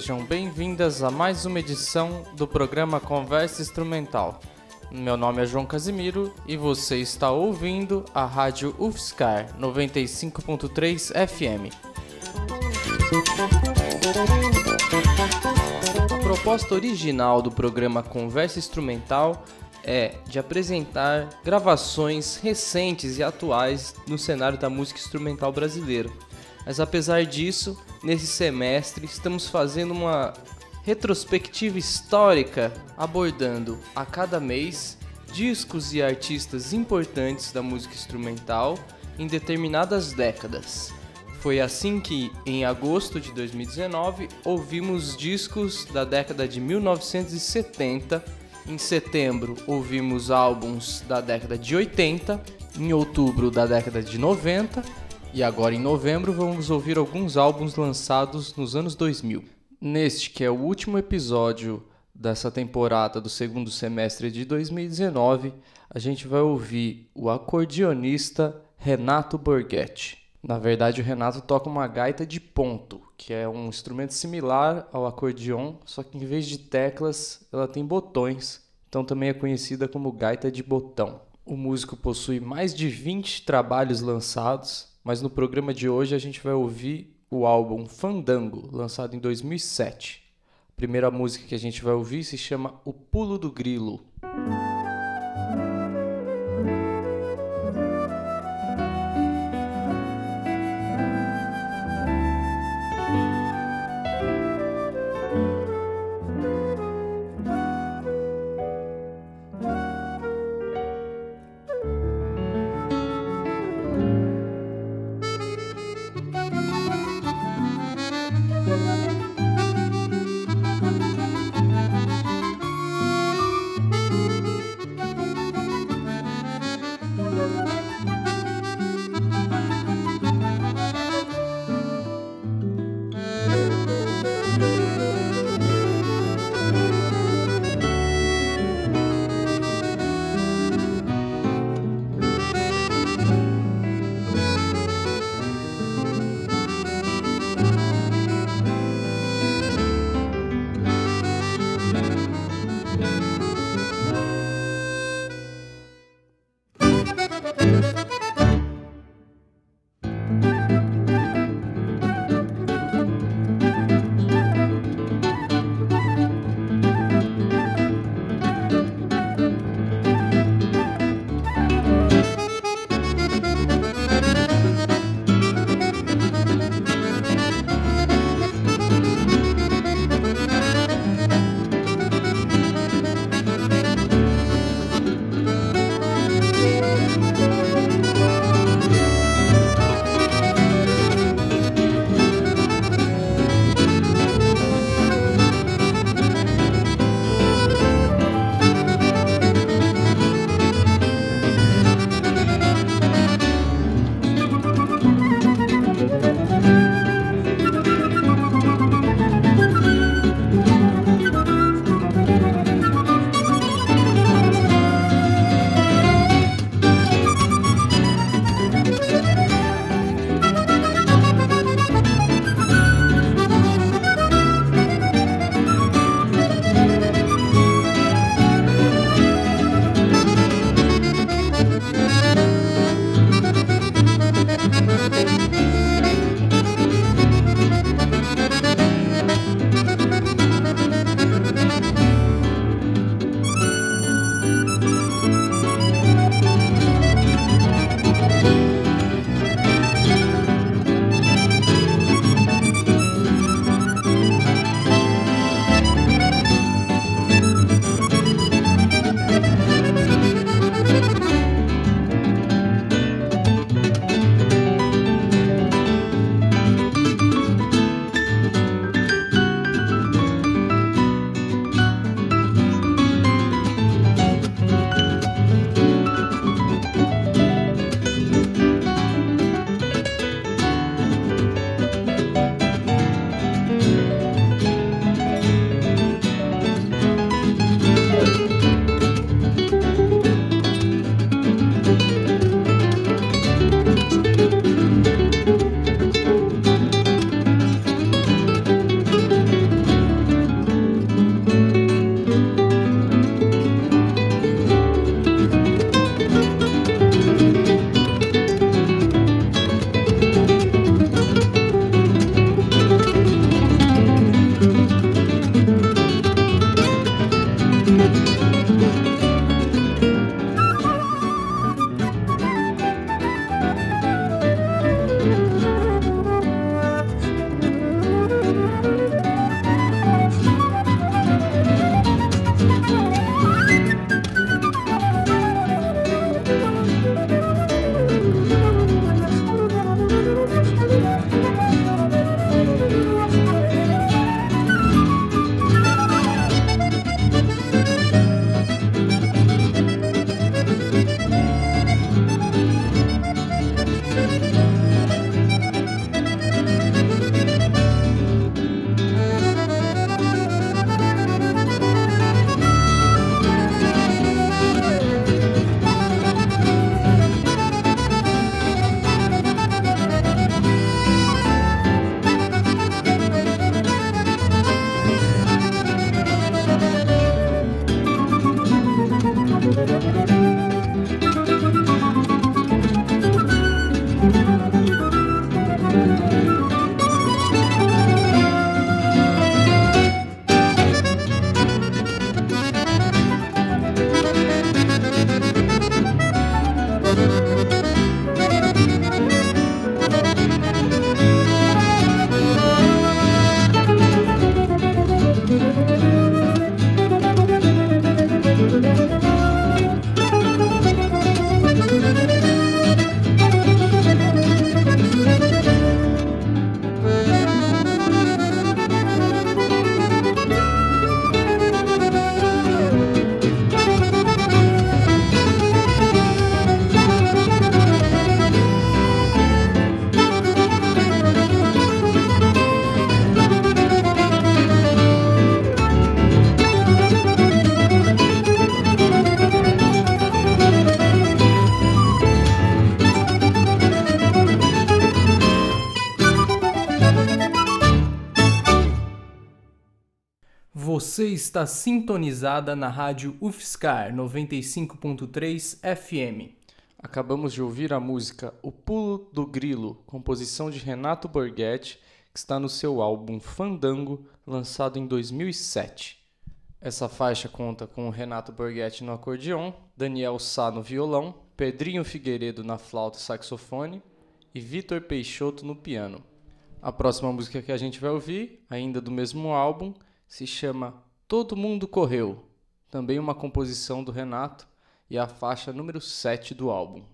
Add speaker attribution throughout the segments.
Speaker 1: sejam bem-vindas a mais uma edição do programa Conversa Instrumental. Meu nome é João Casimiro e você está ouvindo a rádio UFSCar 95.3 FM. A proposta original do programa Conversa Instrumental é de apresentar gravações recentes e atuais no cenário da música instrumental brasileira. Mas apesar disso, nesse semestre estamos fazendo uma retrospectiva histórica abordando a cada mês discos e artistas importantes da música instrumental em determinadas décadas. Foi assim que, em agosto de 2019, ouvimos discos da década de 1970. Em setembro, ouvimos álbuns da década de 80. Em outubro, da década de 90 e agora em novembro vamos ouvir alguns álbuns lançados nos anos 2000. Neste, que é o último episódio dessa temporada do segundo semestre de 2019, a gente vai ouvir o acordeonista Renato Borghetti. Na verdade, o Renato toca uma gaita de ponto, que é um instrumento similar ao acordeon, só que em vez de teclas, ela tem botões, então também é conhecida como gaita de botão. O músico possui mais de 20 trabalhos lançados, mas no programa de hoje a gente vai ouvir o álbum Fandango, lançado em 2007. A primeira música que a gente vai ouvir se chama O Pulo do Grilo. Você está sintonizada na rádio UFSCar 95.3 FM. Acabamos de ouvir a música O Pulo do Grilo, composição de Renato Borghetti, que está no seu álbum Fandango, lançado em 2007. Essa faixa conta com Renato Borghetti no acordeon, Daniel Sá no violão, Pedrinho Figueiredo na flauta e saxofone e Vitor Peixoto no piano. A próxima música que a gente vai ouvir, ainda do mesmo álbum, se chama Todo Mundo Correu, também uma composição do Renato e a faixa número 7 do álbum.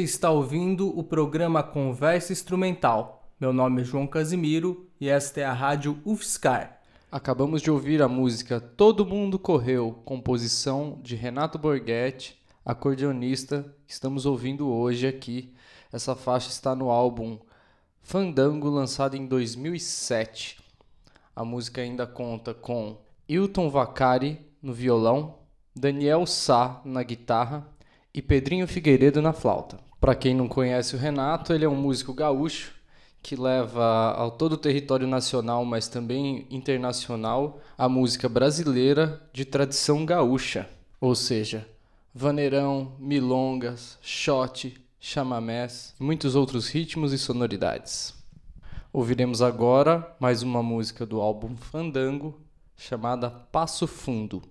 Speaker 1: Você está ouvindo o programa Conversa Instrumental. Meu nome é João Casimiro e esta é a rádio UFSCar. Acabamos de ouvir a música Todo Mundo Correu, composição de Renato Borghetti, acordeonista, que estamos ouvindo hoje aqui. Essa faixa está no álbum Fandango, lançado em 2007. A música ainda conta com Hilton Vacari no violão, Daniel Sá na guitarra e Pedrinho Figueiredo na flauta. Para quem não conhece o Renato, ele é um músico gaúcho que leva ao todo o território nacional, mas também internacional, a música brasileira de tradição gaúcha, ou seja, vaneirão, milongas, shot, chamamés e muitos outros ritmos e sonoridades. Ouviremos agora mais uma música do álbum Fandango, chamada Passo Fundo.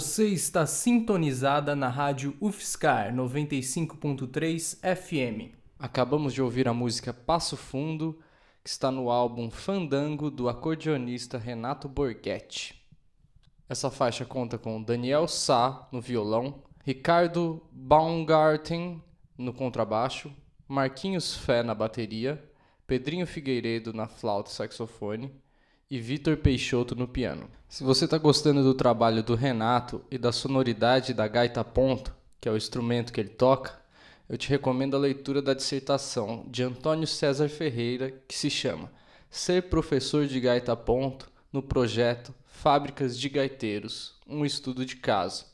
Speaker 1: Você está sintonizada na rádio UFSCar 95.3 FM. Acabamos de ouvir a música Passo Fundo, que está no álbum Fandango do acordeonista Renato Borghetti. Essa faixa conta com Daniel Sá no violão, Ricardo Baumgarten no contrabaixo, Marquinhos Fé na bateria, Pedrinho Figueiredo na flauta e saxofone e Vitor Peixoto no piano. Se você está gostando do trabalho do Renato e da sonoridade da gaita ponto, que é o instrumento que ele toca, eu te recomendo a leitura da dissertação de Antônio César Ferreira, que se chama Ser professor de gaita ponto no projeto Fábricas de Gaiteiros, um estudo de caso.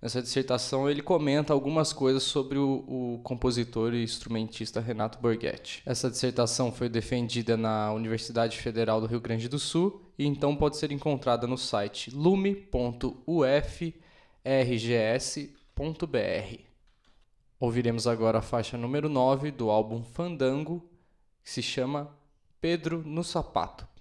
Speaker 1: Nessa dissertação, ele comenta algumas coisas sobre o, o, compositor e instrumentista Renato Borghetti. Essa dissertação foi defendida na Universidade Federal do Rio Grande do Sul e então pode ser encontrada no site lume.ufrgs.br. Ouviremos agora a faixa número 9 do álbum Fandango, que se chama Pedro no Sapato.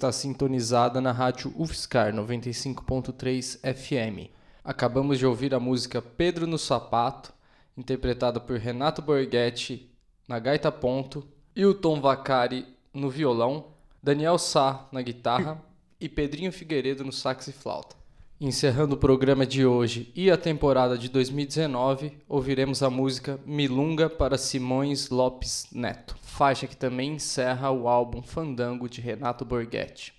Speaker 1: Está sintonizada na rádio UFSCar 95.3 FM. Acabamos de ouvir a música Pedro no Sapato, interpretada por Renato Borghetti na gaita ponto, Hilton Vacari no violão, Daniel Sá na guitarra e Pedrinho Figueiredo no sax e flauta. Encerrando o programa de hoje e a temporada de 2019, ouviremos a música Milunga para Simões Lopes Neto, faixa que também encerra o álbum Fandango de Renato Borghetti.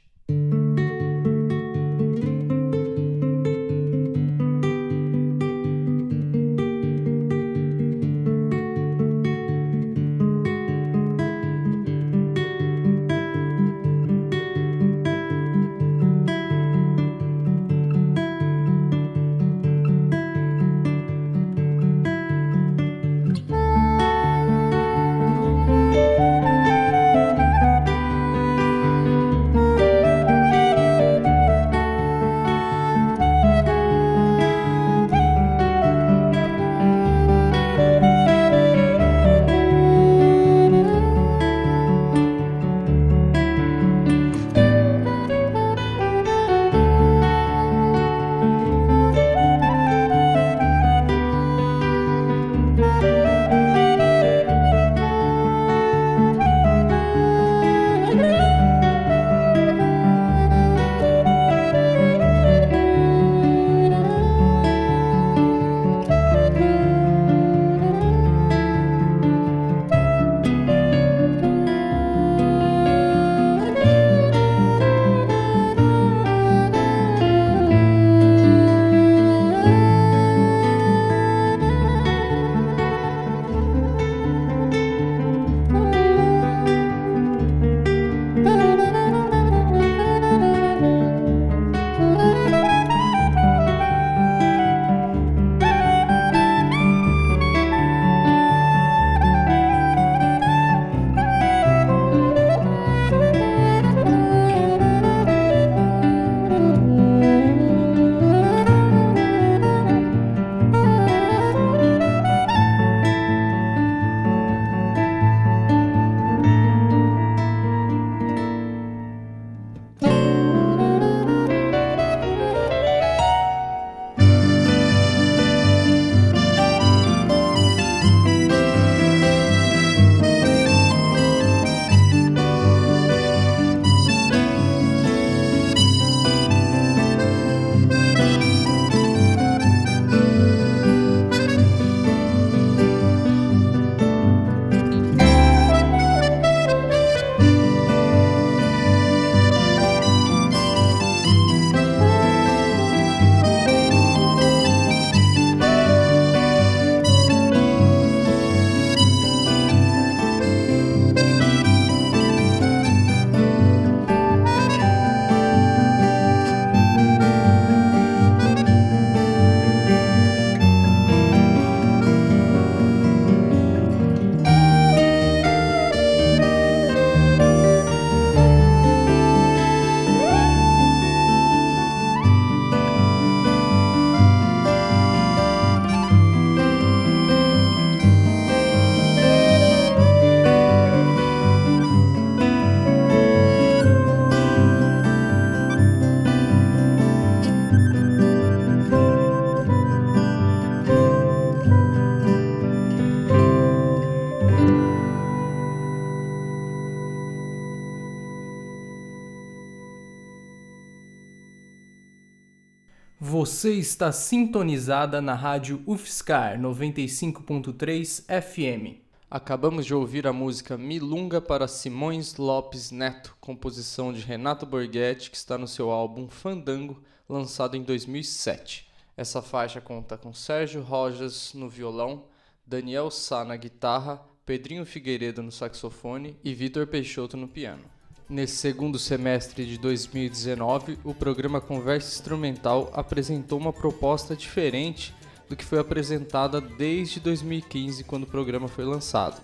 Speaker 1: Você está sintonizada na rádio UFSCar 95.3 FM. Acabamos de ouvir a música Milunga para Simões Lopes Neto, composição de Renato Borghetti, que está no seu álbum Fandango, lançado em 2007. Essa faixa conta com Sérgio Rojas no violão, Daniel Sá na guitarra, Pedrinho Figueiredo no saxofone e Vitor Peixoto no piano. Nesse segundo semestre de 2019, o programa Conversa Instrumental apresentou uma proposta diferente do que foi apresentada desde 2015, quando o programa foi lançado.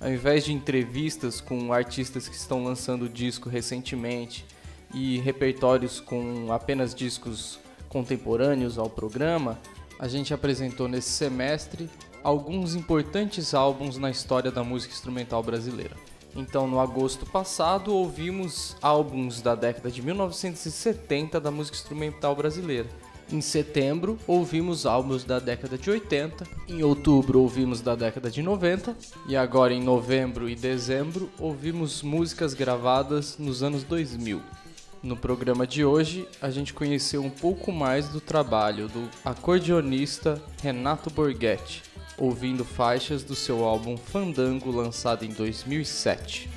Speaker 1: Ao invés de entrevistas com artistas que estão lançando disco recentemente e repertórios com apenas discos contemporâneos ao programa, a gente apresentou nesse semestre alguns importantes álbuns na história da música instrumental brasileira. Então, no agosto passado, ouvimos álbuns da década de 1970 da música instrumental brasileira. Em setembro, ouvimos álbuns da década de 80. Em outubro, ouvimos da década de 90. E agora, em novembro e dezembro, ouvimos músicas gravadas nos anos 2000. No programa de hoje, a gente conheceu um pouco mais do trabalho do acordeonista Renato Borghetti, ouvindo faixas do seu álbum Fandango, lançado em 2007.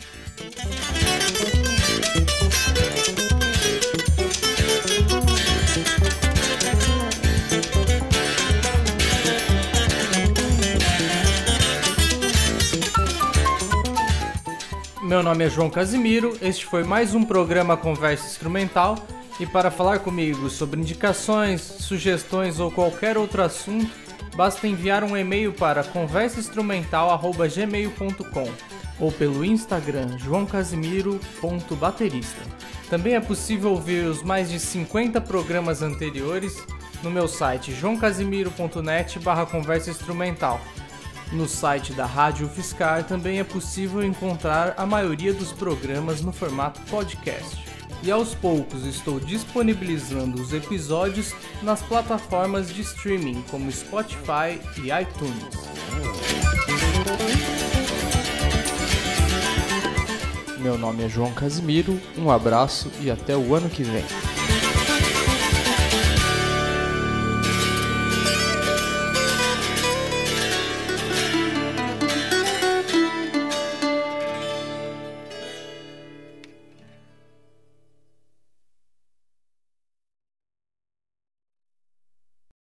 Speaker 1: Meu nome é João Casimiro, este foi mais um programa Conversa Instrumental. E para falar comigo sobre indicações, sugestões ou qualquer outro assunto, basta enviar um e-mail para conversainstrumental.gmail.com ou pelo Instagram joãocasimiro.baterista. Também é possível ouvir os mais de 50 programas anteriores no meu site joãocasimiro.net barra conversa instrumental no site da Rádio Fiscar também é possível encontrar a maioria dos programas no formato podcast. E aos poucos estou disponibilizando os episódios nas plataformas de streaming como Spotify e iTunes. Meu nome é João Casimiro, um abraço e até o ano que vem.